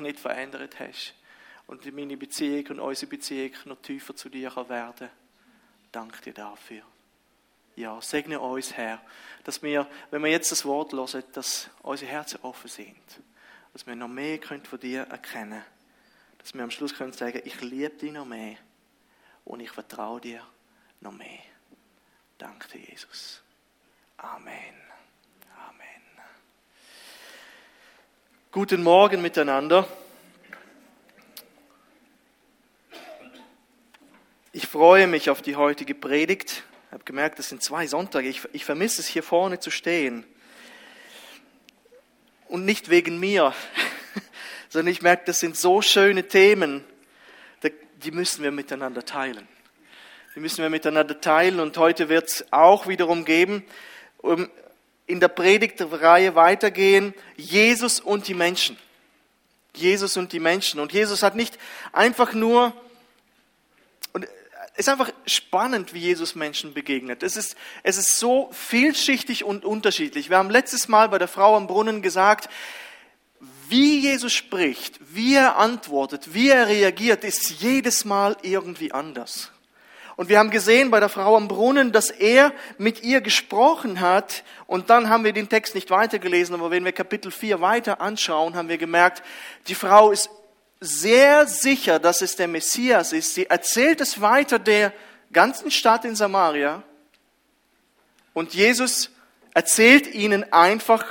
nicht verändert hast und meine Beziehung und unsere Beziehung noch tiefer zu dir kann werden Danke dir dafür. Ja, segne uns, Herr, dass wir, wenn wir jetzt das Wort hören, dass unsere Herzen offen sind, dass wir noch mehr können von dir erkennen können, dass wir am Schluss können sagen, ich liebe dich noch mehr und ich vertraue dir noch mehr. Danke Jesus. Amen. Guten Morgen miteinander. Ich freue mich auf die heutige Predigt. Ich habe gemerkt, das sind zwei Sonntage. Ich, ich vermisse es, hier vorne zu stehen. Und nicht wegen mir, sondern ich merke, das sind so schöne Themen, die müssen wir miteinander teilen. Die müssen wir miteinander teilen und heute wird es auch wiederum geben, um in der Predigtreihe weitergehen, Jesus und die Menschen. Jesus und die Menschen. Und Jesus hat nicht einfach nur, und es ist einfach spannend, wie Jesus Menschen begegnet. Es ist, es ist so vielschichtig und unterschiedlich. Wir haben letztes Mal bei der Frau am Brunnen gesagt, wie Jesus spricht, wie er antwortet, wie er reagiert, ist jedes Mal irgendwie anders. Und wir haben gesehen bei der Frau am Brunnen, dass er mit ihr gesprochen hat. Und dann haben wir den Text nicht weitergelesen, aber wenn wir Kapitel 4 weiter anschauen, haben wir gemerkt, die Frau ist sehr sicher, dass es der Messias ist. Sie erzählt es weiter der ganzen Stadt in Samaria. Und Jesus erzählt ihnen einfach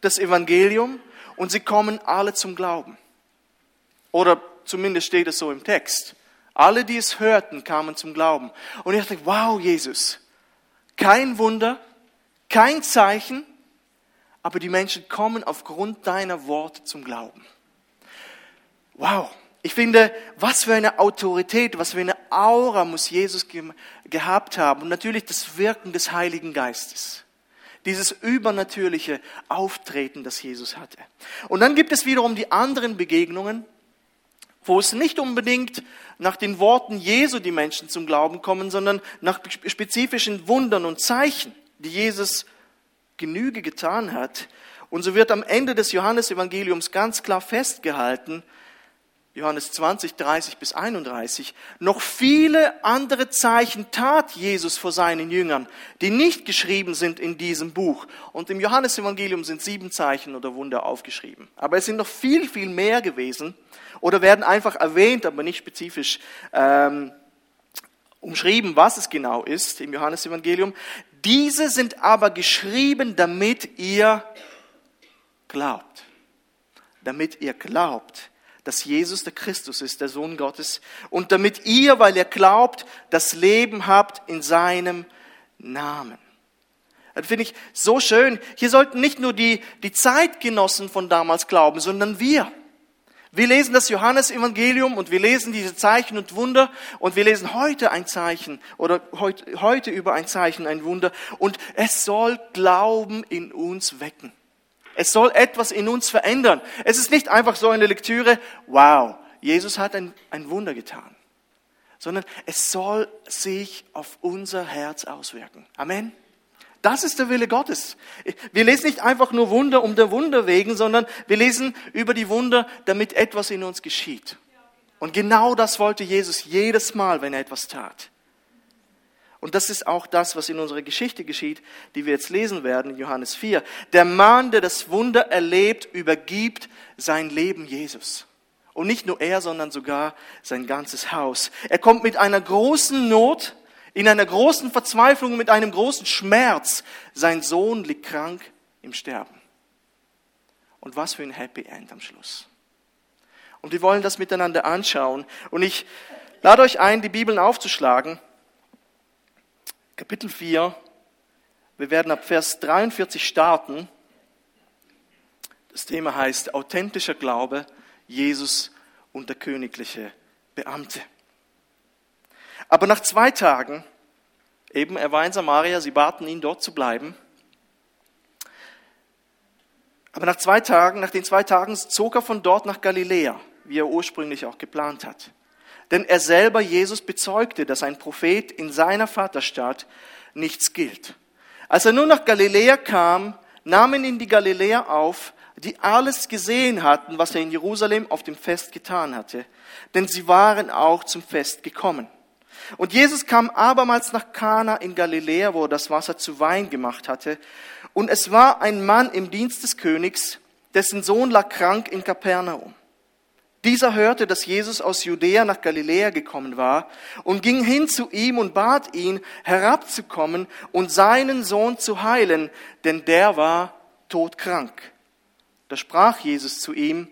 das Evangelium und sie kommen alle zum Glauben. Oder zumindest steht es so im Text. Alle, die es hörten, kamen zum Glauben. Und ich dachte, wow, Jesus, kein Wunder, kein Zeichen, aber die Menschen kommen aufgrund deiner Worte zum Glauben. Wow, ich finde, was für eine Autorität, was für eine Aura muss Jesus gehabt haben. Und natürlich das Wirken des Heiligen Geistes. Dieses übernatürliche Auftreten, das Jesus hatte. Und dann gibt es wiederum die anderen Begegnungen, wo es nicht unbedingt nach den Worten Jesu die Menschen zum Glauben kommen, sondern nach spezifischen Wundern und Zeichen, die Jesus Genüge getan hat. Und so wird am Ende des Johannesevangeliums ganz klar festgehalten, Johannes 20, 30 bis 31, noch viele andere Zeichen tat Jesus vor seinen Jüngern, die nicht geschrieben sind in diesem Buch. Und im Johannesevangelium sind sieben Zeichen oder Wunder aufgeschrieben. Aber es sind noch viel, viel mehr gewesen oder werden einfach erwähnt, aber nicht spezifisch ähm, umschrieben, was es genau ist im Johannesevangelium. Diese sind aber geschrieben, damit ihr glaubt. Damit ihr glaubt dass Jesus der Christus ist, der Sohn Gottes, und damit ihr, weil ihr glaubt, das Leben habt in seinem Namen. Das finde ich so schön. Hier sollten nicht nur die, die Zeitgenossen von damals glauben, sondern wir. Wir lesen das Johannesevangelium und wir lesen diese Zeichen und Wunder und wir lesen heute ein Zeichen oder heute, heute über ein Zeichen, ein Wunder und es soll Glauben in uns wecken. Es soll etwas in uns verändern. Es ist nicht einfach so eine Lektüre, wow, Jesus hat ein, ein Wunder getan, sondern es soll sich auf unser Herz auswirken. Amen. Das ist der Wille Gottes. Wir lesen nicht einfach nur Wunder um der Wunder wegen, sondern wir lesen über die Wunder, damit etwas in uns geschieht. Und genau das wollte Jesus jedes Mal, wenn er etwas tat. Und das ist auch das, was in unserer Geschichte geschieht, die wir jetzt lesen werden in Johannes 4. Der Mann, der das Wunder erlebt, übergibt sein Leben Jesus. Und nicht nur er, sondern sogar sein ganzes Haus. Er kommt mit einer großen Not, in einer großen Verzweiflung, mit einem großen Schmerz. Sein Sohn liegt krank im Sterben. Und was für ein Happy End am Schluss. Und wir wollen das miteinander anschauen. Und ich lade euch ein, die Bibeln aufzuschlagen Kapitel 4. Wir werden ab Vers 43 starten. Das Thema heißt authentischer Glaube, Jesus und der königliche Beamte. Aber nach zwei Tagen, eben er war in Samaria, sie baten ihn dort zu bleiben. Aber nach zwei Tagen, nach den zwei Tagen zog er von dort nach Galiläa, wie er ursprünglich auch geplant hat. Denn er selber, Jesus, bezeugte, dass ein Prophet in seiner Vaterstadt nichts gilt. Als er nun nach Galiläa kam, nahmen ihn die Galiläer auf, die alles gesehen hatten, was er in Jerusalem auf dem Fest getan hatte, denn sie waren auch zum Fest gekommen. Und Jesus kam abermals nach Kana in Galiläa, wo er das Wasser zu Wein gemacht hatte. Und es war ein Mann im Dienst des Königs, dessen Sohn lag krank in Kapernaum. Dieser hörte, dass Jesus aus Judäa nach Galiläa gekommen war und ging hin zu ihm und bat ihn, herabzukommen und seinen Sohn zu heilen, denn der war todkrank. Da sprach Jesus zu ihm,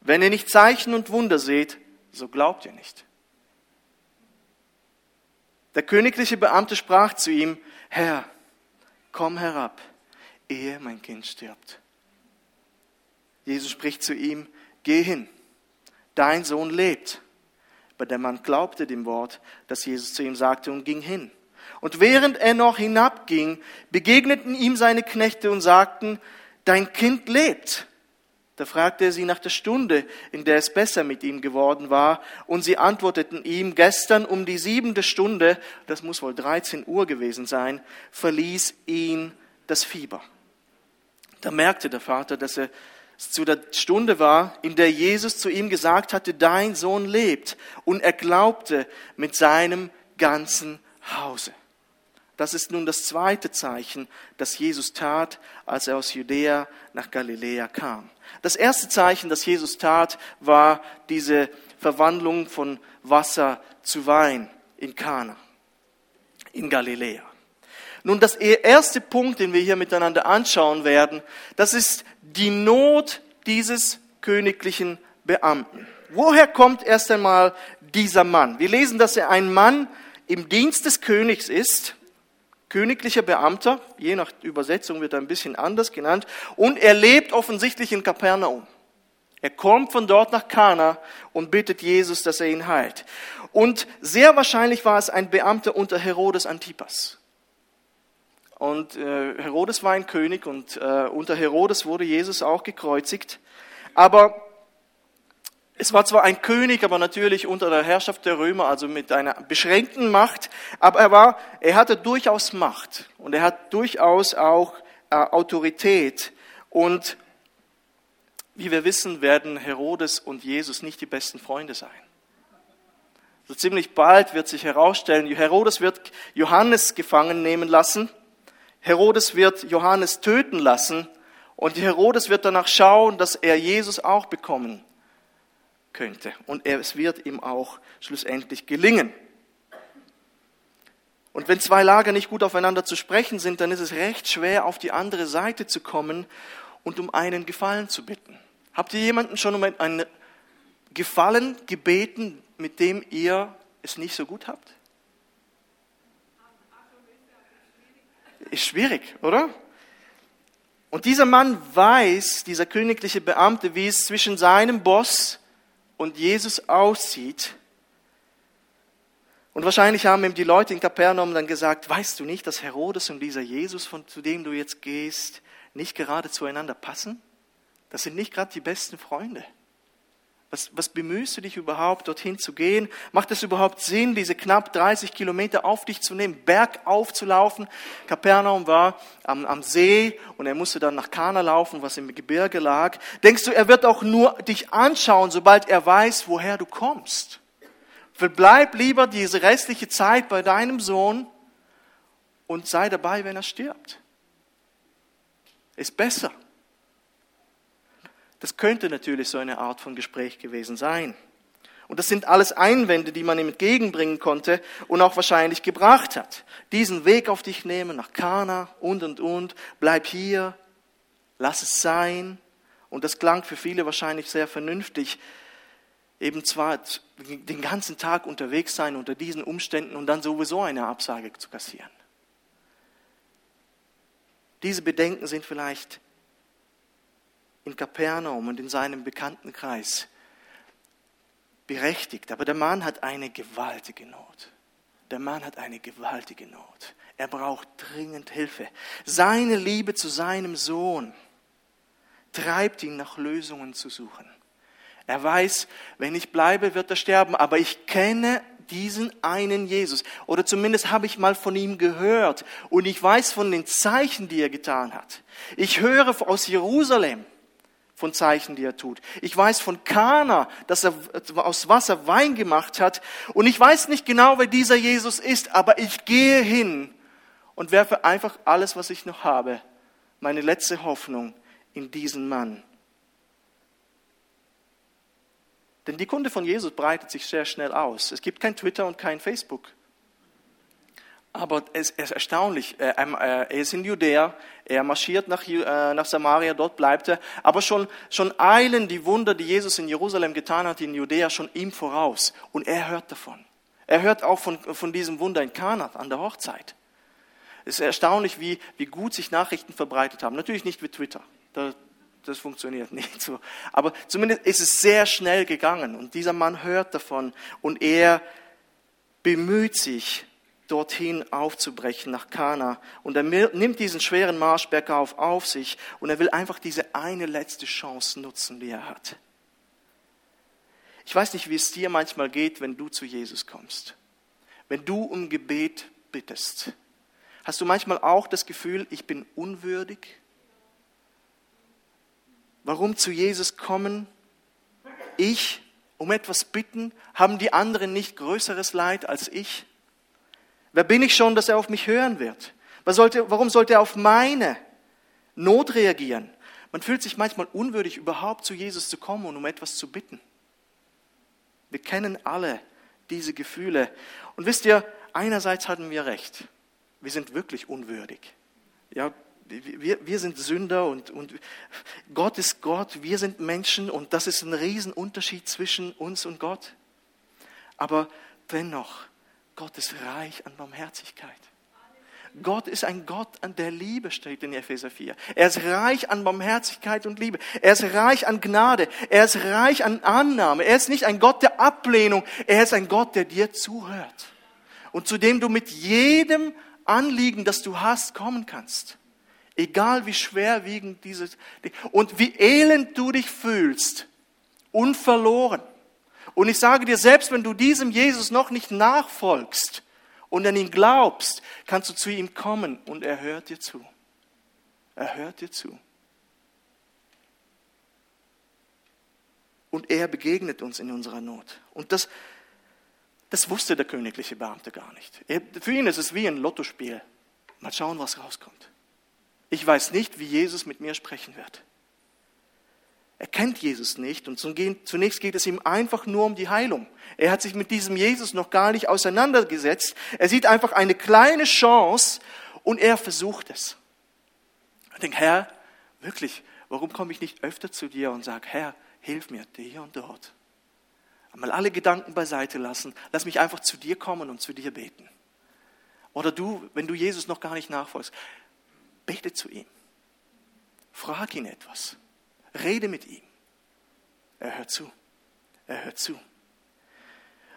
wenn ihr nicht Zeichen und Wunder seht, so glaubt ihr nicht. Der königliche Beamte sprach zu ihm, Herr, komm herab, ehe mein Kind stirbt. Jesus spricht zu ihm, geh hin, dein Sohn lebt. Aber der Mann glaubte dem Wort, das Jesus zu ihm sagte und ging hin. Und während er noch hinabging, begegneten ihm seine Knechte und sagten, dein Kind lebt. Da fragte er sie nach der Stunde, in der es besser mit ihm geworden war, und sie antworteten ihm, gestern um die siebente Stunde, das muss wohl 13 Uhr gewesen sein, verließ ihn das Fieber. Da merkte der Vater, dass er zu der Stunde war, in der Jesus zu ihm gesagt hatte, dein Sohn lebt. Und er glaubte mit seinem ganzen Hause. Das ist nun das zweite Zeichen, das Jesus tat, als er aus Judäa nach Galiläa kam. Das erste Zeichen, das Jesus tat, war diese Verwandlung von Wasser zu Wein in Kana, in Galiläa. Nun, das erste Punkt, den wir hier miteinander anschauen werden, das ist die Not dieses königlichen Beamten. Woher kommt erst einmal dieser Mann? Wir lesen, dass er ein Mann im Dienst des Königs ist königlicher Beamter, je nach Übersetzung wird er ein bisschen anders genannt, und er lebt offensichtlich in Kapernaum. Er kommt von dort nach Kana und bittet Jesus, dass er ihn heilt. Und sehr wahrscheinlich war es ein Beamter unter Herodes Antipas. Und äh, Herodes war ein König und äh, unter Herodes wurde Jesus auch gekreuzigt. Aber es war zwar ein König, aber natürlich unter der Herrschaft der Römer, also mit einer beschränkten Macht, aber er war, er hatte durchaus Macht und er hat durchaus auch äh, Autorität. Und wie wir wissen, werden Herodes und Jesus nicht die besten Freunde sein. So ziemlich bald wird sich herausstellen, Herodes wird Johannes gefangen nehmen lassen, Herodes wird Johannes töten lassen. Und Herodes wird danach schauen, dass er Jesus auch bekommen könnte. Und es wird ihm auch schlussendlich gelingen. Und wenn zwei Lager nicht gut aufeinander zu sprechen sind, dann ist es recht schwer, auf die andere Seite zu kommen und um einen Gefallen zu bitten. Habt ihr jemanden schon um einen Gefallen gebeten, mit dem ihr es nicht so gut habt? Ist schwierig, oder? Und dieser Mann weiß, dieser königliche Beamte, wie es zwischen seinem Boss und Jesus aussieht. Und wahrscheinlich haben ihm die Leute in Kapernaum dann gesagt, weißt du nicht, dass Herodes und dieser Jesus, von, zu dem du jetzt gehst, nicht gerade zueinander passen? Das sind nicht gerade die besten Freunde. Was, was bemühst du dich überhaupt, dorthin zu gehen? Macht es überhaupt Sinn, diese knapp 30 Kilometer auf dich zu nehmen, bergauf zu laufen? Kapernaum war am, am See und er musste dann nach Kana laufen, was im Gebirge lag. Denkst du, er wird auch nur dich anschauen, sobald er weiß, woher du kommst? Verbleib lieber diese restliche Zeit bei deinem Sohn und sei dabei, wenn er stirbt. Ist besser. Das könnte natürlich so eine Art von Gespräch gewesen sein. Und das sind alles Einwände, die man ihm entgegenbringen konnte und auch wahrscheinlich gebracht hat. Diesen Weg auf dich nehmen, nach Kana und und und, bleib hier, lass es sein. Und das klang für viele wahrscheinlich sehr vernünftig. Eben zwar den ganzen Tag unterwegs sein unter diesen Umständen und dann sowieso eine Absage zu kassieren. Diese Bedenken sind vielleicht in Kapernaum und in seinem Bekanntenkreis berechtigt. Aber der Mann hat eine gewaltige Not. Der Mann hat eine gewaltige Not. Er braucht dringend Hilfe. Seine Liebe zu seinem Sohn treibt ihn nach Lösungen zu suchen. Er weiß, wenn ich bleibe, wird er sterben, aber ich kenne diesen einen Jesus. Oder zumindest habe ich mal von ihm gehört und ich weiß von den Zeichen, die er getan hat. Ich höre aus Jerusalem, von Zeichen, die er tut. Ich weiß von Kana, dass er aus Wasser Wein gemacht hat. Und ich weiß nicht genau, wer dieser Jesus ist, aber ich gehe hin und werfe einfach alles, was ich noch habe, meine letzte Hoffnung in diesen Mann. Denn die Kunde von Jesus breitet sich sehr schnell aus. Es gibt kein Twitter und kein Facebook. Aber es ist erstaunlich. Äh, er ist in Judäa, er marschiert nach, äh, nach Samaria, dort bleibt er. Aber schon, schon eilen die Wunder, die Jesus in Jerusalem getan hat, in Judäa, schon ihm voraus. Und er hört davon. Er hört auch von, von diesem Wunder in Kana an der Hochzeit. Es ist erstaunlich, wie, wie gut sich Nachrichten verbreitet haben. Natürlich nicht wie Twitter. Da, das funktioniert nicht so. Aber zumindest ist es sehr schnell gegangen. Und dieser Mann hört davon und er bemüht sich, dorthin aufzubrechen nach Kana. Und er nimmt diesen schweren Marsch bergauf auf sich und er will einfach diese eine letzte Chance nutzen, die er hat. Ich weiß nicht, wie es dir manchmal geht, wenn du zu Jesus kommst. Wenn du um Gebet bittest. Hast du manchmal auch das Gefühl, ich bin unwürdig? Warum zu Jesus kommen? Ich um etwas bitten? Haben die anderen nicht größeres Leid als ich? Wer bin ich schon, dass er auf mich hören wird? warum sollte er auf meine Not reagieren? Man fühlt sich manchmal unwürdig, überhaupt zu Jesus zu kommen und um etwas zu bitten. Wir kennen alle diese Gefühle. Und wisst ihr, einerseits hatten wir recht. Wir sind wirklich unwürdig. Ja, wir, wir sind Sünder und, und Gott ist Gott, wir sind Menschen und das ist ein Riesenunterschied zwischen uns und Gott. Aber dennoch, Gott ist reich an Barmherzigkeit. Gott ist ein Gott an der Liebe, steht in Epheser 4. Er ist reich an Barmherzigkeit und Liebe. Er ist reich an Gnade. Er ist reich an Annahme. Er ist nicht ein Gott der Ablehnung. Er ist ein Gott, der dir zuhört. Und zu dem du mit jedem Anliegen, das du hast, kommen kannst. Egal wie schwerwiegend dieses, und wie elend du dich fühlst. Unverloren. Und ich sage dir, selbst wenn du diesem Jesus noch nicht nachfolgst und an ihn glaubst, kannst du zu ihm kommen und er hört dir zu. Er hört dir zu. Und er begegnet uns in unserer Not. Und das, das wusste der königliche Beamte gar nicht. Für ihn ist es wie ein Lottospiel. Mal schauen, was rauskommt. Ich weiß nicht, wie Jesus mit mir sprechen wird. Er kennt Jesus nicht und zunächst geht es ihm einfach nur um die Heilung. Er hat sich mit diesem Jesus noch gar nicht auseinandergesetzt. Er sieht einfach eine kleine Chance und er versucht es. Er denkt, Herr, wirklich, warum komme ich nicht öfter zu dir und sage, Herr, hilf mir hier und dort. Einmal alle Gedanken beiseite lassen. Lass mich einfach zu dir kommen und zu dir beten. Oder du, wenn du Jesus noch gar nicht nachfolgst, bete zu ihm. Frag ihn etwas. Rede mit ihm. Er hört zu. Er hört zu.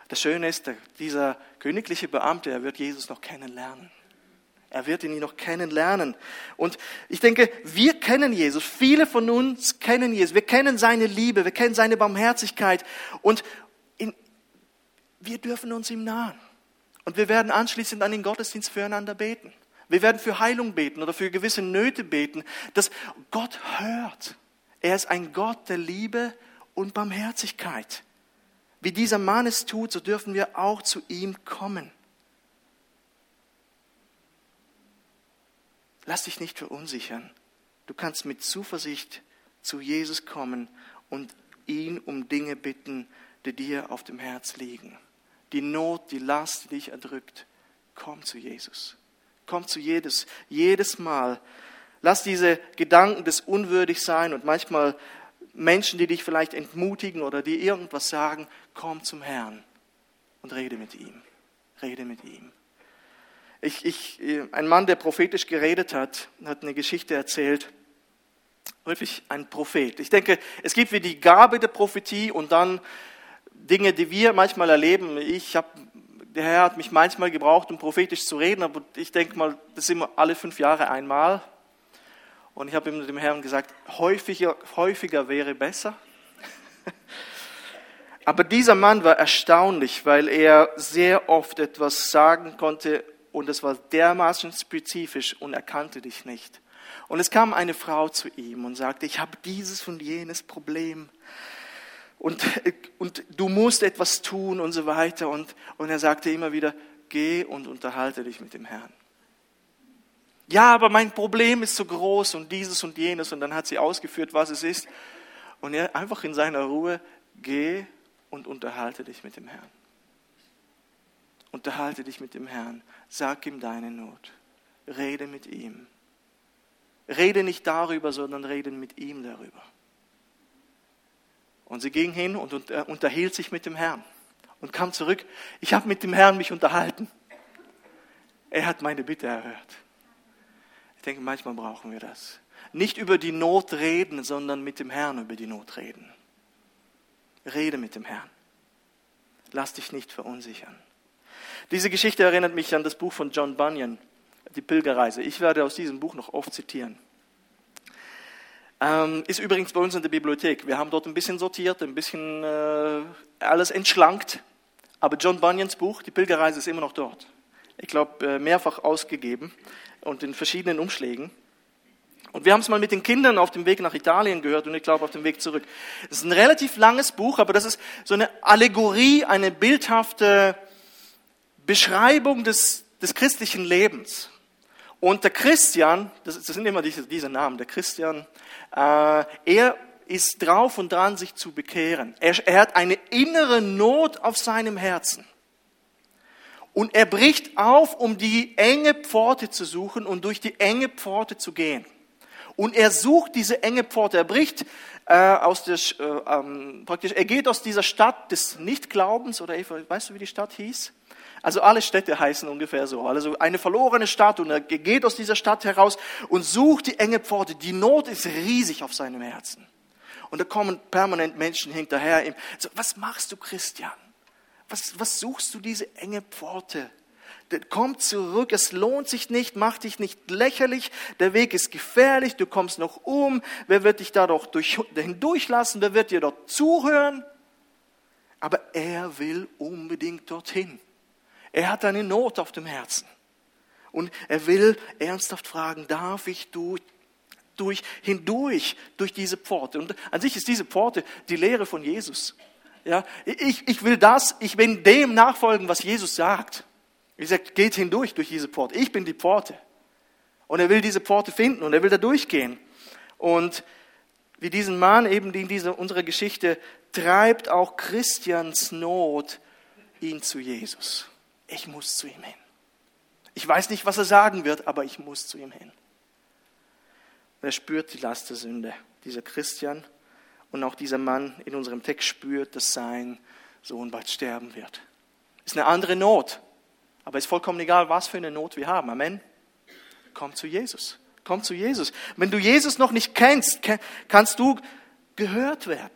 Das Schöne ist, dieser königliche Beamte, er wird Jesus noch kennenlernen. Er wird ihn noch kennenlernen. Und ich denke, wir kennen Jesus. Viele von uns kennen Jesus. Wir kennen seine Liebe. Wir kennen seine Barmherzigkeit. Und in, wir dürfen uns ihm nahen. Und wir werden anschließend an den Gottesdienst füreinander beten. Wir werden für Heilung beten oder für gewisse Nöte beten, dass Gott hört. Er ist ein Gott der Liebe und Barmherzigkeit. Wie dieser Mann es tut, so dürfen wir auch zu ihm kommen. Lass dich nicht verunsichern. Du kannst mit Zuversicht zu Jesus kommen und ihn um Dinge bitten, die dir auf dem Herz liegen. Die Not, die Last, die dich erdrückt. Komm zu Jesus. Komm zu jedes, jedes Mal, Lass diese Gedanken des Unwürdigsein und manchmal Menschen, die dich vielleicht entmutigen oder dir irgendwas sagen, komm zum Herrn und rede mit ihm. Rede mit ihm. Ich, ich, ein Mann, der prophetisch geredet hat, hat eine Geschichte erzählt. Wirklich ein Prophet. Ich denke, es gibt wie die Gabe der Prophetie und dann Dinge, die wir manchmal erleben. Ich habe der Herr hat mich manchmal gebraucht, um prophetisch zu reden, aber ich denke mal, das ist immer alle fünf Jahre einmal. Und ich habe dem Herrn gesagt, häufiger, häufiger wäre besser. Aber dieser Mann war erstaunlich, weil er sehr oft etwas sagen konnte und es war dermaßen spezifisch und er kannte dich nicht. Und es kam eine Frau zu ihm und sagte, ich habe dieses und jenes Problem. Und, und du musst etwas tun und so weiter. Und, und er sagte immer wieder, geh und unterhalte dich mit dem Herrn. Ja, aber mein Problem ist so groß und dieses und jenes. Und dann hat sie ausgeführt, was es ist. Und er einfach in seiner Ruhe, geh und unterhalte dich mit dem Herrn. Unterhalte dich mit dem Herrn. Sag ihm deine Not. Rede mit ihm. Rede nicht darüber, sondern rede mit ihm darüber. Und sie ging hin und unterhielt sich mit dem Herrn und kam zurück. Ich habe mit dem Herrn mich unterhalten. Er hat meine Bitte erhört. Ich denke, manchmal brauchen wir das. Nicht über die Not reden, sondern mit dem Herrn über die Not reden. Rede mit dem Herrn. Lass dich nicht verunsichern. Diese Geschichte erinnert mich an das Buch von John Bunyan, Die Pilgerreise. Ich werde aus diesem Buch noch oft zitieren. Ähm, ist übrigens bei uns in der Bibliothek. Wir haben dort ein bisschen sortiert, ein bisschen äh, alles entschlankt. Aber John Bunyans Buch, Die Pilgerreise, ist immer noch dort. Ich glaube, äh, mehrfach ausgegeben und in verschiedenen Umschlägen. Und wir haben es mal mit den Kindern auf dem Weg nach Italien gehört und ich glaube auf dem Weg zurück. Es ist ein relativ langes Buch, aber das ist so eine Allegorie, eine bildhafte Beschreibung des, des christlichen Lebens. Und der Christian, das, das sind immer diese, diese Namen, der Christian, äh, er ist drauf und dran, sich zu bekehren. Er, er hat eine innere Not auf seinem Herzen. Und er bricht auf, um die enge Pforte zu suchen und durch die enge Pforte zu gehen. Und er sucht diese enge Pforte. Er bricht äh, aus der, äh, ähm, praktisch, er geht aus dieser Stadt des Nichtglaubens, oder Eva, weißt du, wie die Stadt hieß? Also alle Städte heißen ungefähr so. Also eine verlorene Stadt und er geht aus dieser Stadt heraus und sucht die enge Pforte. Die Not ist riesig auf seinem Herzen. Und da kommen permanent Menschen hinterher ihm. So, was machst du, Christian? Was, was suchst du diese enge Pforte? komm zurück, es lohnt sich nicht, mach dich nicht lächerlich, der Weg ist gefährlich, du kommst noch um, wer wird dich da doch durch, hindurchlassen, wer wird dir dort zuhören? Aber er will unbedingt dorthin. Er hat eine Not auf dem Herzen. Und er will ernsthaft fragen, darf ich durch, durch, hindurch, durch diese Pforte? Und an sich ist diese Pforte die Lehre von Jesus. Ja, ich, ich will das, ich will dem nachfolgen, was Jesus sagt. Wie gesagt, geht hindurch durch diese Pforte. Ich bin die Pforte. Und er will diese Pforte finden und er will da durchgehen. Und wie diesen Mann eben in dieser, unserer Geschichte treibt auch Christians Not ihn zu Jesus. Ich muss zu ihm hin. Ich weiß nicht, was er sagen wird, aber ich muss zu ihm hin. Er spürt die Last der Sünde, dieser Christian. Und auch dieser Mann in unserem Text spürt, dass sein Sohn bald sterben wird. Ist eine andere Not. Aber ist vollkommen egal, was für eine Not wir haben. Amen. Komm zu Jesus. Komm zu Jesus. Wenn du Jesus noch nicht kennst, kannst du gehört werden.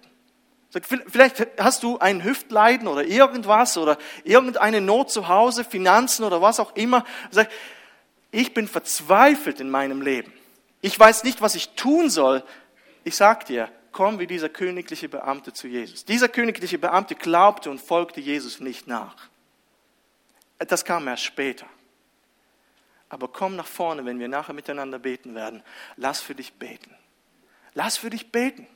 Vielleicht hast du ein Hüftleiden oder irgendwas oder irgendeine Not zu Hause, Finanzen oder was auch immer. Sag, ich bin verzweifelt in meinem Leben. Ich weiß nicht, was ich tun soll. Ich sag dir, komm wie dieser königliche Beamte zu Jesus. Dieser königliche Beamte glaubte und folgte Jesus nicht nach. Das kam erst später. Aber komm nach vorne, wenn wir nachher miteinander beten werden. Lass für dich beten. Lass für dich beten.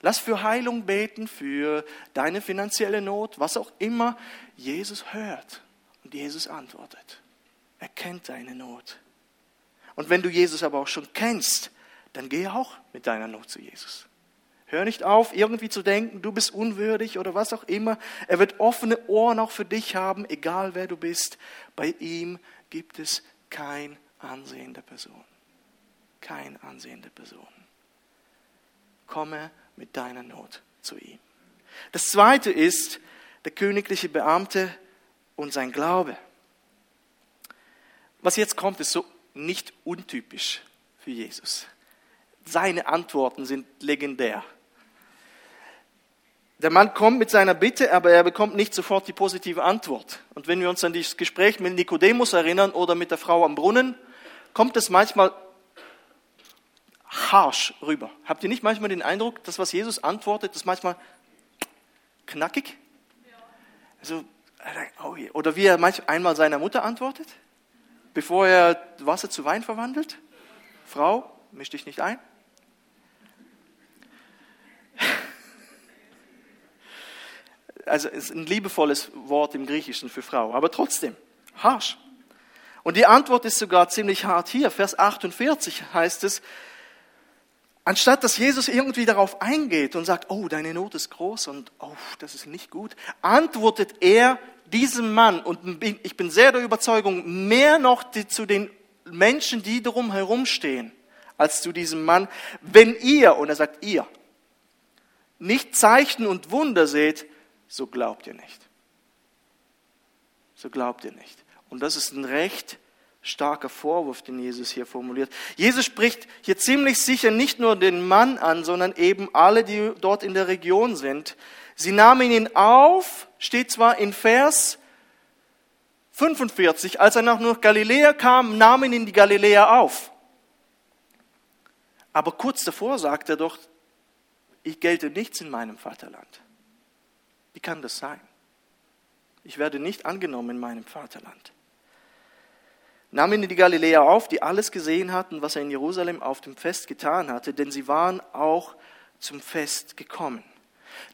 Lass für Heilung beten, für deine finanzielle Not, was auch immer. Jesus hört und Jesus antwortet. Er kennt deine Not. Und wenn du Jesus aber auch schon kennst, dann geh auch mit deiner Not zu Jesus. Hör nicht auf, irgendwie zu denken, du bist unwürdig oder was auch immer. Er wird offene Ohren auch für dich haben, egal wer du bist. Bei ihm gibt es kein Ansehen der Person. Kein Ansehen der Person. Komme mit deiner Not zu ihm. Das zweite ist der königliche Beamte und sein Glaube. Was jetzt kommt, ist so nicht untypisch für Jesus. Seine Antworten sind legendär. Der Mann kommt mit seiner Bitte, aber er bekommt nicht sofort die positive Antwort. Und wenn wir uns an dieses Gespräch mit Nikodemus erinnern oder mit der Frau am Brunnen, kommt es manchmal harsh rüber. Habt ihr nicht manchmal den Eindruck, dass was Jesus antwortet, ist manchmal knackig? Also, oh oder wie er manchmal einmal seiner Mutter antwortet, bevor er Wasser zu Wein verwandelt? Frau, misch dich nicht ein. Also ist ein liebevolles Wort im Griechischen für Frau, aber trotzdem harsch. Und die Antwort ist sogar ziemlich hart hier. Vers 48 heißt es, anstatt dass Jesus irgendwie darauf eingeht und sagt, oh, deine Not ist groß und oh, das ist nicht gut, antwortet er diesem Mann, und ich bin sehr der Überzeugung, mehr noch zu den Menschen, die darum herumstehen, als zu diesem Mann, wenn ihr, und er sagt ihr, nicht Zeichen und Wunder seht, so glaubt ihr nicht. So glaubt ihr nicht. Und das ist ein recht starker Vorwurf, den Jesus hier formuliert. Jesus spricht hier ziemlich sicher nicht nur den Mann an, sondern eben alle, die dort in der Region sind. Sie nahmen ihn auf, steht zwar in Vers 45, als er nach Galiläa kam, nahmen ihn die Galiläer auf. Aber kurz davor sagt er doch, ich gelte nichts in meinem Vaterland. Wie kann das sein? Ich werde nicht angenommen in meinem Vaterland. Nahmen ihn die Galiläer auf, die alles gesehen hatten, was er in Jerusalem auf dem Fest getan hatte, denn sie waren auch zum Fest gekommen.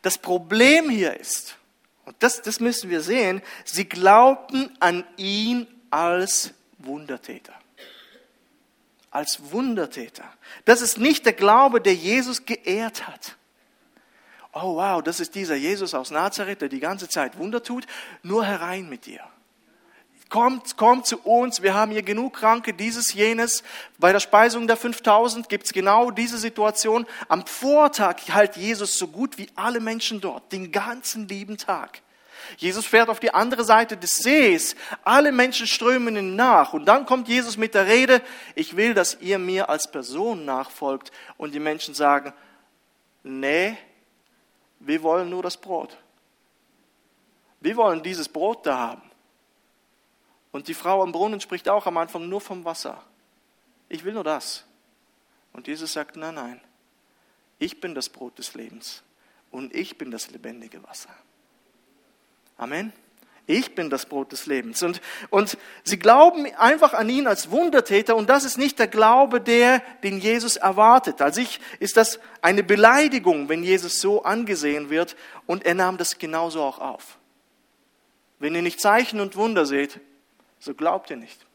Das Problem hier ist, und das, das müssen wir sehen, sie glaubten an ihn als Wundertäter. Als Wundertäter. Das ist nicht der Glaube, der Jesus geehrt hat. Oh wow, das ist dieser Jesus aus Nazareth, der die ganze Zeit Wunder tut. Nur herein mit dir. Kommt, kommt zu uns, wir haben hier genug Kranke, dieses, jenes. Bei der Speisung der 5000 gibt es genau diese Situation. Am Vortag halt Jesus so gut wie alle Menschen dort, den ganzen lieben Tag. Jesus fährt auf die andere Seite des Sees. Alle Menschen strömen ihm nach. Und dann kommt Jesus mit der Rede, ich will, dass ihr mir als Person nachfolgt. Und die Menschen sagen, nee, wir wollen nur das Brot. Wir wollen dieses Brot da haben. Und die Frau am Brunnen spricht auch am Anfang nur vom Wasser. Ich will nur das. Und Jesus sagt, nein, nein, ich bin das Brot des Lebens und ich bin das lebendige Wasser. Amen. Ich bin das Brot des Lebens. Und, und sie glauben einfach an ihn als Wundertäter und das ist nicht der Glaube, der, den Jesus erwartet. Als ich ist das eine Beleidigung, wenn Jesus so angesehen wird und er nahm das genauso auch auf. Wenn ihr nicht Zeichen und Wunder seht, so glaubt ihr nicht.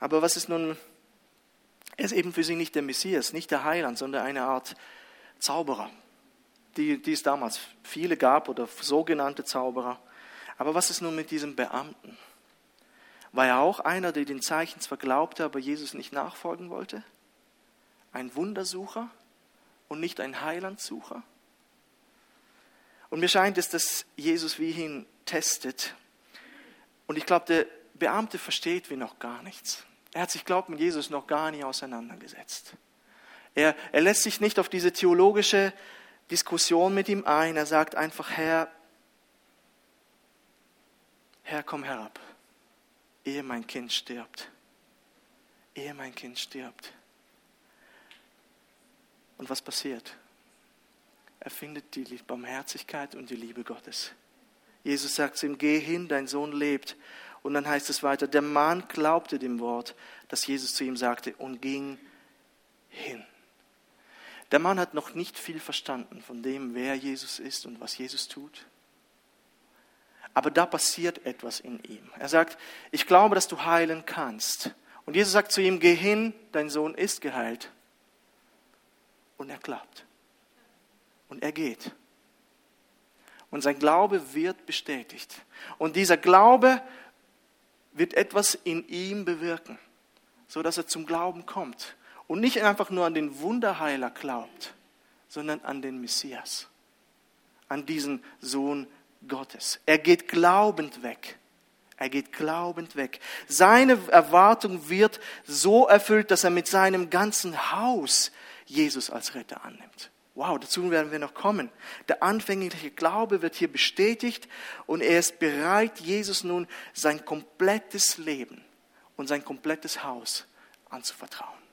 Aber was ist nun, er ist eben für sie nicht der Messias, nicht der Heiland, sondern eine Art Zauberer, die, die es damals viele gab oder sogenannte Zauberer. Aber was ist nun mit diesem Beamten? War er auch einer, der den Zeichen zwar glaubte, aber Jesus nicht nachfolgen wollte? Ein Wundersucher und nicht ein Heilandsucher? Und mir scheint es, dass Jesus wie ihn testet. Und ich glaube, der Beamte versteht wie noch gar nichts. Er hat sich, glaubt mit Jesus noch gar nicht auseinandergesetzt. Er, er lässt sich nicht auf diese theologische Diskussion mit ihm ein. Er sagt einfach, Herr, Herr, komm herab, ehe mein Kind stirbt. Ehe mein Kind stirbt. Und was passiert? Er findet die Barmherzigkeit und die Liebe Gottes. Jesus sagt zu ihm, geh hin, dein Sohn lebt. Und dann heißt es weiter, der Mann glaubte dem Wort, das Jesus zu ihm sagte und ging hin. Der Mann hat noch nicht viel verstanden von dem, wer Jesus ist und was Jesus tut. Aber da passiert etwas in ihm. Er sagt, ich glaube, dass du heilen kannst. Und Jesus sagt zu ihm, geh hin, dein Sohn ist geheilt. Und er klappt und er geht. Und sein Glaube wird bestätigt. Und dieser Glaube wird etwas in ihm bewirken, so dass er zum Glauben kommt und nicht einfach nur an den Wunderheiler glaubt, sondern an den Messias, an diesen Sohn Gottes. Er geht glaubend weg. Er geht glaubend weg. Seine Erwartung wird so erfüllt, dass er mit seinem ganzen Haus Jesus als Retter annimmt. Wow, dazu werden wir noch kommen. Der anfängliche Glaube wird hier bestätigt und er ist bereit, Jesus nun sein komplettes Leben und sein komplettes Haus anzuvertrauen.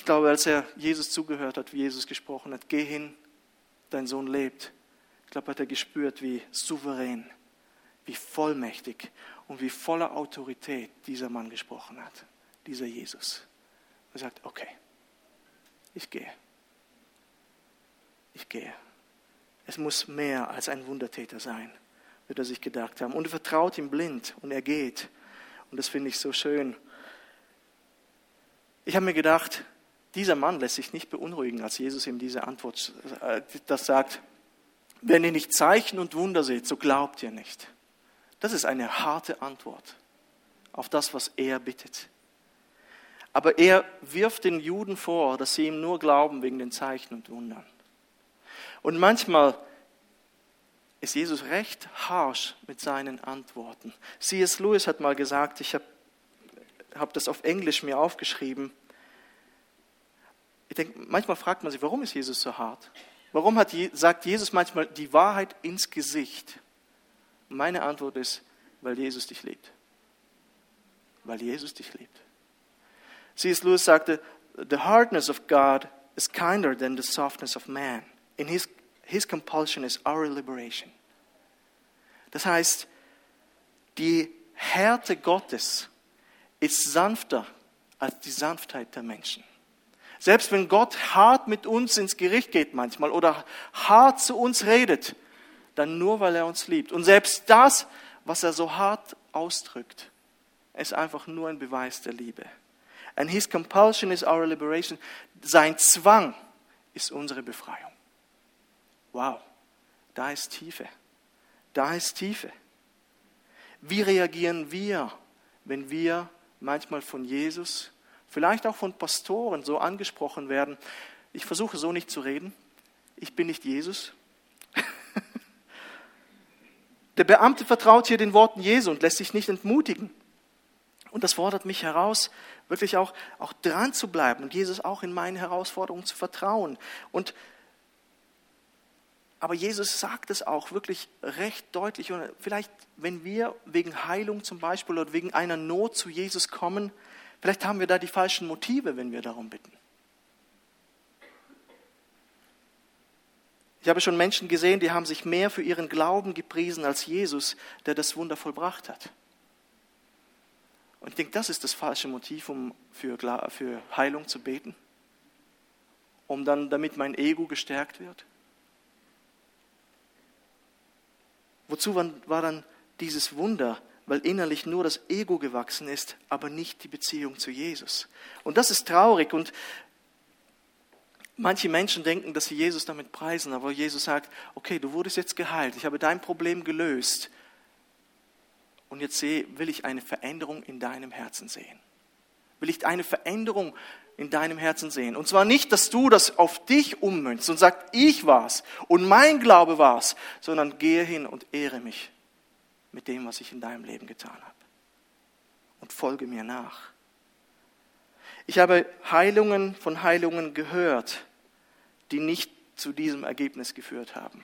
Ich glaube, als er Jesus zugehört hat, wie Jesus gesprochen hat, geh hin, dein Sohn lebt, Ich glaube, hat er gespürt, wie souverän, wie vollmächtig und wie voller Autorität dieser Mann gesprochen hat, dieser Jesus. Er sagt, okay, ich gehe. Ich gehe. Es muss mehr als ein Wundertäter sein, wird er sich gedacht haben. Und er vertraut ihm blind und er geht. Und das finde ich so schön. Ich habe mir gedacht, dieser Mann lässt sich nicht beunruhigen, als Jesus ihm diese Antwort äh, das sagt. Wenn ihr nicht Zeichen und Wunder seht, so glaubt ihr nicht. Das ist eine harte Antwort auf das, was er bittet. Aber er wirft den Juden vor, dass sie ihm nur glauben wegen den Zeichen und Wundern. Und manchmal ist Jesus recht harsh mit seinen Antworten. C.S. Lewis hat mal gesagt, ich habe hab das auf Englisch mir aufgeschrieben. Ich denke, manchmal fragt man sich, warum ist Jesus so hart? Warum hat, sagt Jesus manchmal die Wahrheit ins Gesicht? Meine Antwort ist, weil Jesus dich liebt. Weil Jesus dich liebt. C.S. Lewis sagte, The hardness of God is kinder than the softness of man. In his, his compulsion is our liberation. Das heißt, die Härte Gottes ist sanfter als die Sanftheit der Menschen. Selbst wenn Gott hart mit uns ins Gericht geht manchmal oder hart zu uns redet, dann nur, weil er uns liebt. Und selbst das, was er so hart ausdrückt, ist einfach nur ein Beweis der Liebe. And his compulsion is our liberation. Sein Zwang ist unsere Befreiung. Wow, da ist Tiefe. Da ist Tiefe. Wie reagieren wir, wenn wir manchmal von Jesus vielleicht auch von Pastoren so angesprochen werden. Ich versuche so nicht zu reden. Ich bin nicht Jesus. Der Beamte vertraut hier den Worten Jesu und lässt sich nicht entmutigen. Und das fordert mich heraus, wirklich auch, auch dran zu bleiben und Jesus auch in meinen Herausforderungen zu vertrauen. Und, aber Jesus sagt es auch wirklich recht deutlich. Und vielleicht, wenn wir wegen Heilung zum Beispiel oder wegen einer Not zu Jesus kommen, Vielleicht haben wir da die falschen Motive, wenn wir darum bitten. Ich habe schon Menschen gesehen, die haben sich mehr für ihren Glauben gepriesen als Jesus, der das Wunder vollbracht hat. Und ich denke, das ist das falsche Motiv, um für, für Heilung zu beten. Um dann, damit mein Ego gestärkt wird. Wozu war dann dieses Wunder weil innerlich nur das Ego gewachsen ist, aber nicht die Beziehung zu Jesus. Und das ist traurig und manche Menschen denken, dass sie Jesus damit preisen, aber Jesus sagt, okay, du wurdest jetzt geheilt, ich habe dein Problem gelöst und jetzt will ich eine Veränderung in deinem Herzen sehen. Will ich eine Veränderung in deinem Herzen sehen. Und zwar nicht, dass du das auf dich ummünzt und sagst, ich war's und mein Glaube war's, sondern gehe hin und ehre mich mit dem, was ich in deinem Leben getan habe. Und folge mir nach. Ich habe Heilungen von Heilungen gehört, die nicht zu diesem Ergebnis geführt haben.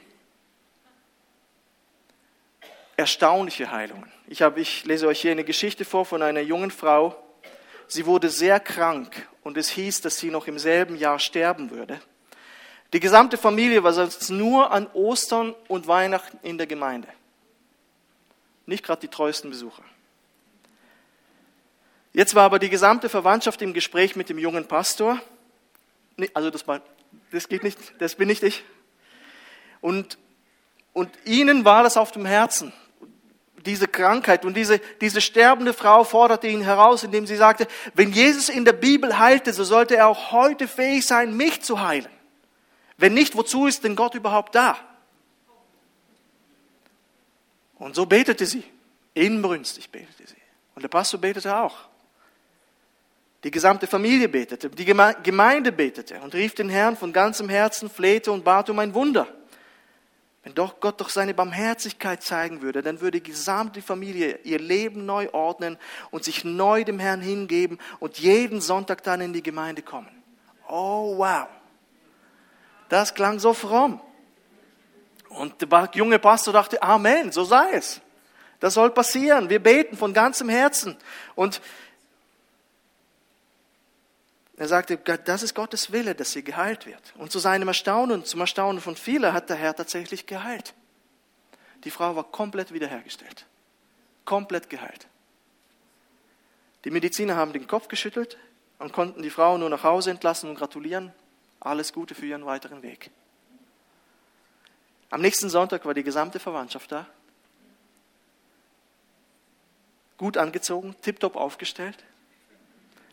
Erstaunliche Heilungen. Ich, habe, ich lese euch hier eine Geschichte vor von einer jungen Frau. Sie wurde sehr krank und es hieß, dass sie noch im selben Jahr sterben würde. Die gesamte Familie war sonst nur an Ostern und Weihnachten in der Gemeinde nicht gerade die treuesten Besucher. Jetzt war aber die gesamte Verwandtschaft im Gespräch mit dem jungen Pastor. Also das, war, das geht nicht, das bin nicht ich. Und, und ihnen war das auf dem Herzen, diese Krankheit. Und diese, diese sterbende Frau forderte ihn heraus, indem sie sagte, wenn Jesus in der Bibel heilte, so sollte er auch heute fähig sein, mich zu heilen. Wenn nicht, wozu ist denn Gott überhaupt da? Und so betete sie. Inbrünstig betete sie. Und der Pastor betete auch. Die gesamte Familie betete, die Gemeinde betete und rief den Herrn von ganzem Herzen, flehte und bat um ein Wunder. Wenn doch Gott doch seine Barmherzigkeit zeigen würde, dann würde die gesamte Familie ihr Leben neu ordnen und sich neu dem Herrn hingeben und jeden Sonntag dann in die Gemeinde kommen. Oh wow. Das klang so fromm. Und der junge Pastor dachte, Amen, so sei es. Das soll passieren. Wir beten von ganzem Herzen. Und Er sagte, das ist Gottes Wille, dass sie geheilt wird. Und zu seinem Erstaunen, zum Erstaunen von vielen, hat der Herr tatsächlich geheilt. Die Frau war komplett wiederhergestellt. Komplett geheilt. Die Mediziner haben den Kopf geschüttelt und konnten die Frau nur nach Hause entlassen und gratulieren. Alles Gute für ihren weiteren Weg. Am nächsten Sonntag war die gesamte Verwandtschaft da. Gut angezogen, tiptop aufgestellt.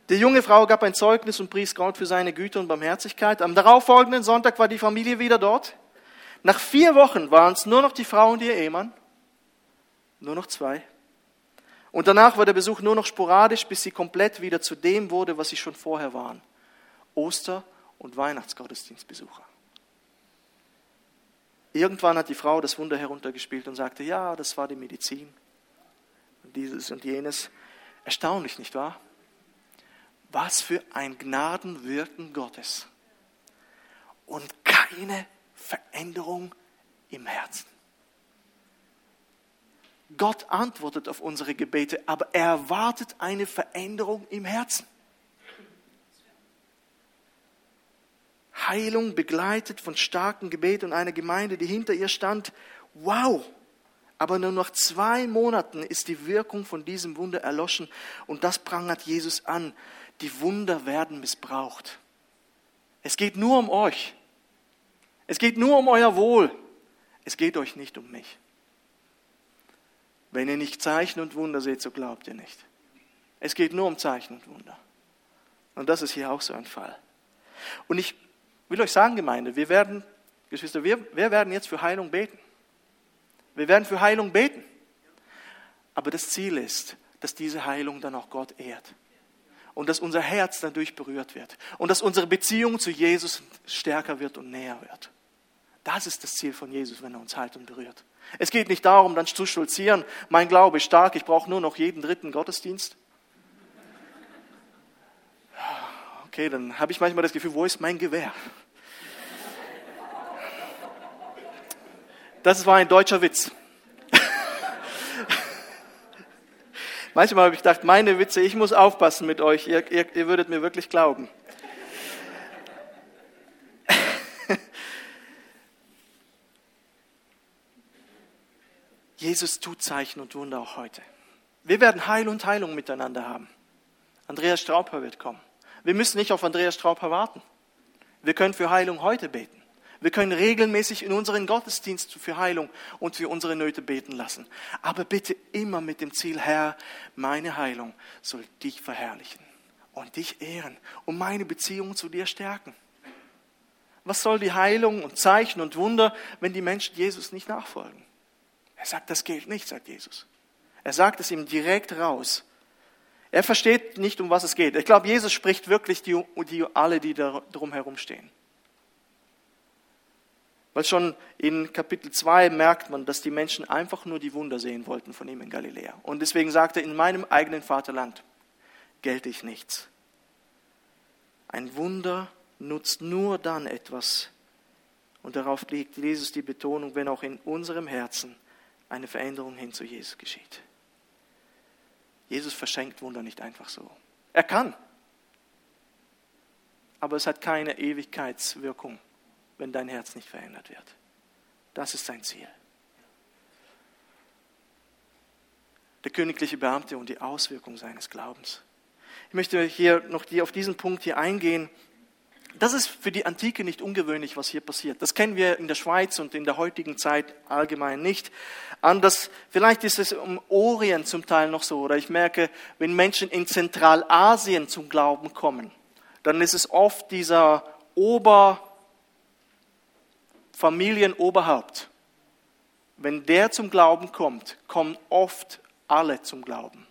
Die junge Frau gab ein Zeugnis und pries Gott für seine Güte und Barmherzigkeit. Am darauffolgenden Sonntag war die Familie wieder dort. Nach vier Wochen waren es nur noch die Frau und ihr Ehemann. Nur noch zwei. Und danach war der Besuch nur noch sporadisch, bis sie komplett wieder zu dem wurde, was sie schon vorher waren. Oster- und Weihnachtsgottesdienstbesucher. Irgendwann hat die Frau das Wunder heruntergespielt und sagte, ja, das war die Medizin. Und dieses und jenes. Erstaunlich, nicht wahr? Was für ein Gnadenwirken Gottes. Und keine Veränderung im Herzen. Gott antwortet auf unsere Gebete, aber er erwartet eine Veränderung im Herzen. Heilung begleitet von starkem Gebet und einer Gemeinde, die hinter ihr stand. Wow! Aber nur nach zwei Monaten ist die Wirkung von diesem Wunder erloschen und das prangert Jesus an. Die Wunder werden missbraucht. Es geht nur um euch. Es geht nur um euer Wohl. Es geht euch nicht um mich. Wenn ihr nicht Zeichen und Wunder seht, so glaubt ihr nicht. Es geht nur um Zeichen und Wunder. Und das ist hier auch so ein Fall. Und ich will euch sagen, Gemeinde, wir werden, Geschwister, wir, wir werden jetzt für Heilung beten. Wir werden für Heilung beten. Aber das Ziel ist, dass diese Heilung dann auch Gott ehrt. Und dass unser Herz dadurch berührt wird. Und dass unsere Beziehung zu Jesus stärker wird und näher wird. Das ist das Ziel von Jesus, wenn er uns heilt und berührt. Es geht nicht darum, dann zu stolzieren, mein Glaube ist stark, ich brauche nur noch jeden dritten Gottesdienst. Okay, dann habe ich manchmal das Gefühl, wo ist mein Gewehr? Das war ein deutscher Witz. Manchmal habe ich gedacht, meine Witze, ich muss aufpassen mit euch, ihr, ihr, ihr würdet mir wirklich glauben. Jesus tut Zeichen und Wunder auch heute. Wir werden Heil und Heilung miteinander haben. Andreas Strauper wird kommen. Wir müssen nicht auf Andreas Strauper warten. Wir können für Heilung heute beten. Wir können regelmäßig in unseren Gottesdienst für Heilung und für unsere Nöte beten lassen. Aber bitte immer mit dem Ziel, Herr, meine Heilung soll dich verherrlichen und dich ehren und meine Beziehung zu dir stärken. Was soll die Heilung und Zeichen und Wunder, wenn die Menschen Jesus nicht nachfolgen? Er sagt, das gilt nicht, sagt Jesus. Er sagt es ihm direkt raus. Er versteht nicht, um was es geht. Ich glaube, Jesus spricht wirklich die, die alle, die da drum herum stehen. Weil schon in Kapitel 2 merkt man, dass die Menschen einfach nur die Wunder sehen wollten von ihm in Galiläa. Und deswegen sagt er, in meinem eigenen Vaterland gelte ich nichts. Ein Wunder nutzt nur dann etwas. Und darauf legt Jesus die Betonung, wenn auch in unserem Herzen eine Veränderung hin zu Jesus geschieht. Jesus verschenkt Wunder nicht einfach so. Er kann. Aber es hat keine Ewigkeitswirkung, wenn dein Herz nicht verändert wird. Das ist sein Ziel. Der königliche Beamte und die Auswirkung seines Glaubens. Ich möchte hier noch auf diesen Punkt hier eingehen, das ist für die Antike nicht ungewöhnlich, was hier passiert. Das kennen wir in der Schweiz und in der heutigen Zeit allgemein nicht. Anders, vielleicht ist es im Orient zum Teil noch so, oder ich merke, wenn Menschen in Zentralasien zum Glauben kommen, dann ist es oft dieser Ober, Familienoberhaupt. Wenn der zum Glauben kommt, kommen oft alle zum Glauben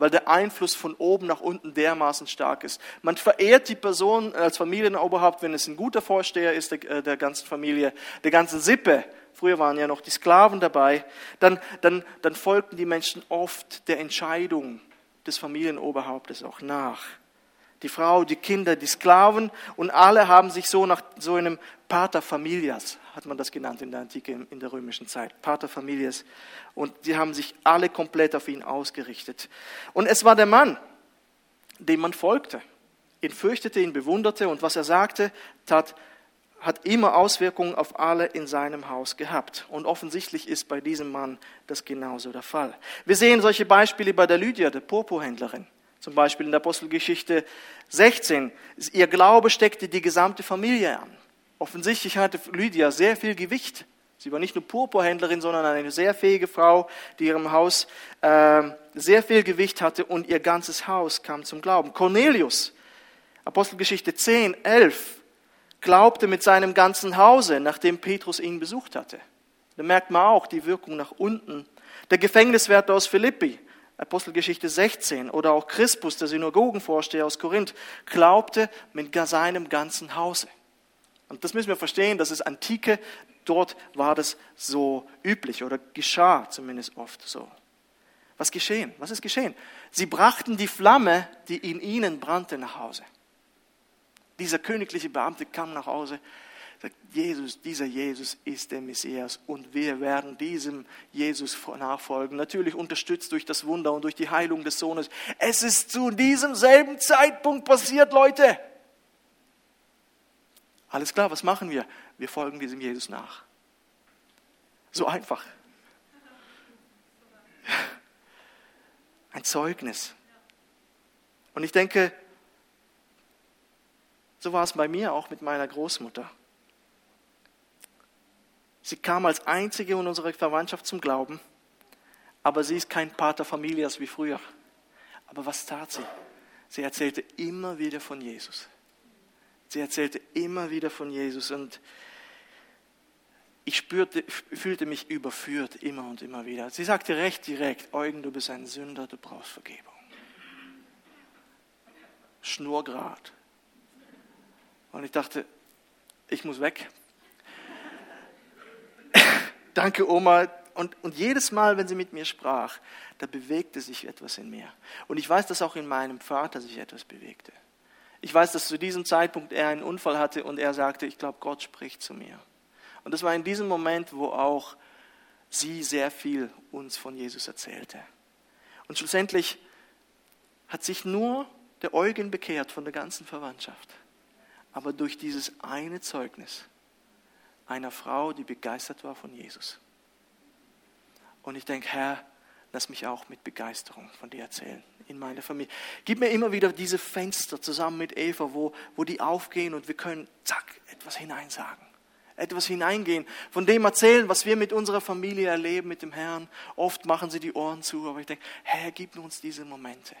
weil der Einfluss von oben nach unten dermaßen stark ist. Man verehrt die Person als Familienoberhaupt, wenn es ein guter Vorsteher ist der, äh, der ganzen Familie, der ganzen Sippe. Früher waren ja noch die Sklaven dabei. Dann, dann, dann folgten die Menschen oft der Entscheidung des Familienoberhauptes auch nach die Frau, die Kinder, die Sklaven und alle haben sich so nach so einem Pater Familias, hat man das genannt in der Antike, in der römischen Zeit, Pater Familias. Und die haben sich alle komplett auf ihn ausgerichtet. Und es war der Mann, dem man folgte. ihn fürchtete, ihn bewunderte und was er sagte, tat, hat immer Auswirkungen auf alle in seinem Haus gehabt. Und offensichtlich ist bei diesem Mann das genauso der Fall. Wir sehen solche Beispiele bei der Lydia, der Purpurhändlerin. Zum Beispiel in der Apostelgeschichte 16. Ihr Glaube steckte die gesamte Familie an. Offensichtlich hatte Lydia sehr viel Gewicht. Sie war nicht nur Purpurhändlerin, sondern eine sehr fähige Frau, die ihrem Haus äh, sehr viel Gewicht hatte und ihr ganzes Haus kam zum Glauben. Cornelius, Apostelgeschichte 10, 11, glaubte mit seinem ganzen Hause, nachdem Petrus ihn besucht hatte. Da merkt man auch die Wirkung nach unten. Der Gefängniswärter aus Philippi, Apostelgeschichte 16, oder auch Crispus, der Synagogenvorsteher aus Korinth, glaubte mit seinem ganzen Hause. Und das müssen wir verstehen, das ist Antike, dort war das so üblich oder geschah zumindest oft so. Was geschehen? Was ist geschehen? Sie brachten die Flamme, die in ihnen brannte, nach Hause. Dieser königliche Beamte kam nach Hause, sagt, Jesus, dieser Jesus ist der Messias und wir werden diesem Jesus nachfolgen. Natürlich unterstützt durch das Wunder und durch die Heilung des Sohnes. Es ist zu diesem selben Zeitpunkt passiert, Leute. Alles klar, was machen wir? Wir folgen diesem Jesus nach. So einfach. Ein Zeugnis. Und ich denke, so war es bei mir auch mit meiner Großmutter. Sie kam als einzige in unserer Verwandtschaft zum Glauben, aber sie ist kein Pater Familias wie früher. Aber was tat sie? Sie erzählte immer wieder von Jesus. Sie erzählte immer wieder von Jesus und ich spürte, fühlte mich überführt immer und immer wieder. Sie sagte recht direkt, Eugen, du bist ein Sünder, du brauchst Vergebung. Schnurgrad. Und ich dachte, ich muss weg. Danke, Oma. Und, und jedes Mal, wenn sie mit mir sprach, da bewegte sich etwas in mir. Und ich weiß, dass auch in meinem Vater sich etwas bewegte. Ich weiß, dass zu diesem Zeitpunkt er einen Unfall hatte und er sagte, ich glaube, Gott spricht zu mir. Und das war in diesem Moment, wo auch sie sehr viel uns von Jesus erzählte. Und schlussendlich hat sich nur der Eugen bekehrt von der ganzen Verwandtschaft aber durch dieses eine Zeugnis einer Frau, die begeistert war von Jesus. Und ich denke, Herr, lass mich auch mit Begeisterung von dir erzählen in meiner Familie. Gib mir immer wieder diese Fenster zusammen mit Eva, wo, wo die aufgehen und wir können, zack, etwas hineinsagen. Etwas hineingehen, von dem erzählen, was wir mit unserer Familie erleben, mit dem Herrn. Oft machen sie die Ohren zu, aber ich denke, Herr, gib uns diese Momente.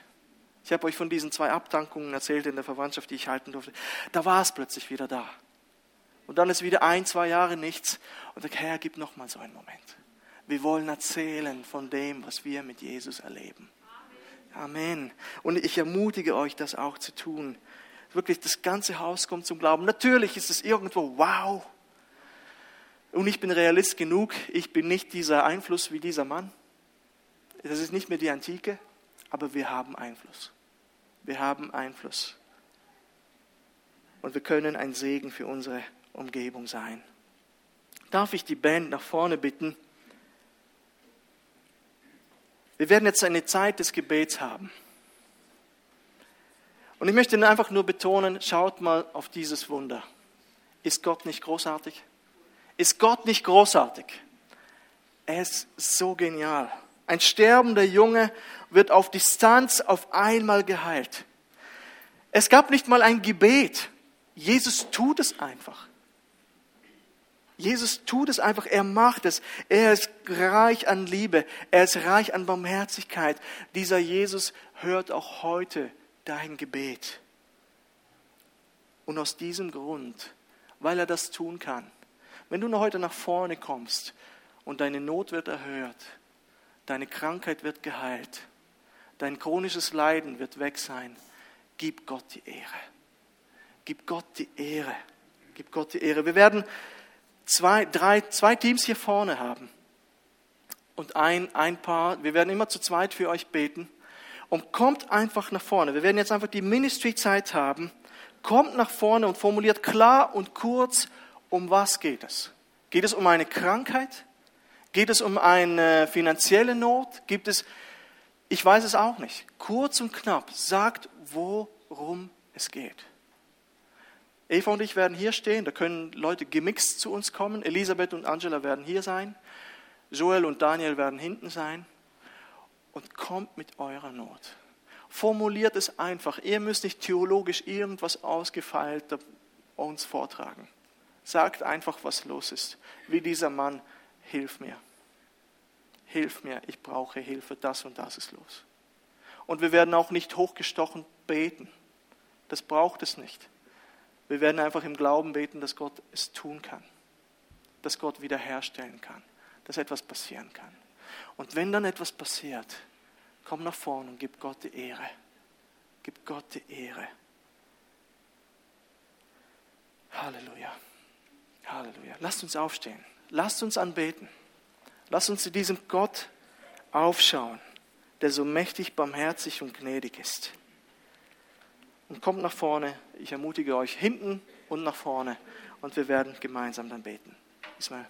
Ich habe euch von diesen zwei Abdankungen erzählt in der Verwandtschaft, die ich halten durfte. Da war es plötzlich wieder da. Und dann ist wieder ein, zwei Jahre nichts. Und der Herr, gib noch mal so einen Moment. Wir wollen erzählen von dem, was wir mit Jesus erleben. Amen. Und ich ermutige euch, das auch zu tun. Wirklich, das ganze Haus kommt zum Glauben. Natürlich ist es irgendwo wow. Und ich bin Realist genug. Ich bin nicht dieser Einfluss wie dieser Mann. Das ist nicht mehr die Antike aber wir haben Einfluss. Wir haben Einfluss. Und wir können ein Segen für unsere Umgebung sein. Darf ich die Band nach vorne bitten? Wir werden jetzt eine Zeit des Gebets haben. Und ich möchte einfach nur betonen, schaut mal auf dieses Wunder. Ist Gott nicht großartig? Ist Gott nicht großartig? Er ist so genial. Ein sterbender Junge wird auf Distanz auf einmal geheilt. Es gab nicht mal ein Gebet. Jesus tut es einfach. Jesus tut es einfach, er macht es. Er ist reich an Liebe, er ist reich an Barmherzigkeit. Dieser Jesus hört auch heute dein Gebet. Und aus diesem Grund, weil er das tun kann, wenn du noch heute nach vorne kommst und deine Not wird erhört, Deine Krankheit wird geheilt. Dein chronisches Leiden wird weg sein. Gib Gott die Ehre. Gib Gott die Ehre. Gib Gott die Ehre. Wir werden zwei, drei, zwei Teams hier vorne haben. Und ein, ein Paar, wir werden immer zu zweit für euch beten. Und kommt einfach nach vorne. Wir werden jetzt einfach die Ministry-Zeit haben. Kommt nach vorne und formuliert klar und kurz, um was geht es. Geht es um eine Krankheit? Geht es um eine finanzielle Not? Gibt es, ich weiß es auch nicht. Kurz und knapp, sagt, worum es es geht. Eva und ich werden hier stehen, da können Leute gemixt zu uns kommen. Elisabeth und Angela werden hier sein. Joel und Daniel werden hinten sein. Und kommt mit eurer Not. Formuliert es einfach. Ihr müsst nicht theologisch irgendwas ausgefeilt uns vortragen. Sagt einfach, was los ist. Wie dieser Mann, hilf mir. Hilf mir, ich brauche Hilfe, das und das ist los. Und wir werden auch nicht hochgestochen beten. Das braucht es nicht. Wir werden einfach im Glauben beten, dass Gott es tun kann, dass Gott wiederherstellen kann, dass etwas passieren kann. Und wenn dann etwas passiert, komm nach vorne und gib Gott die Ehre. Gib Gott die Ehre. Halleluja. Halleluja. Lasst uns aufstehen. Lasst uns anbeten. Lasst uns zu diesem Gott aufschauen, der so mächtig, barmherzig und gnädig ist und kommt nach vorne. Ich ermutige euch hinten und nach vorne und wir werden gemeinsam dann beten. Ismael.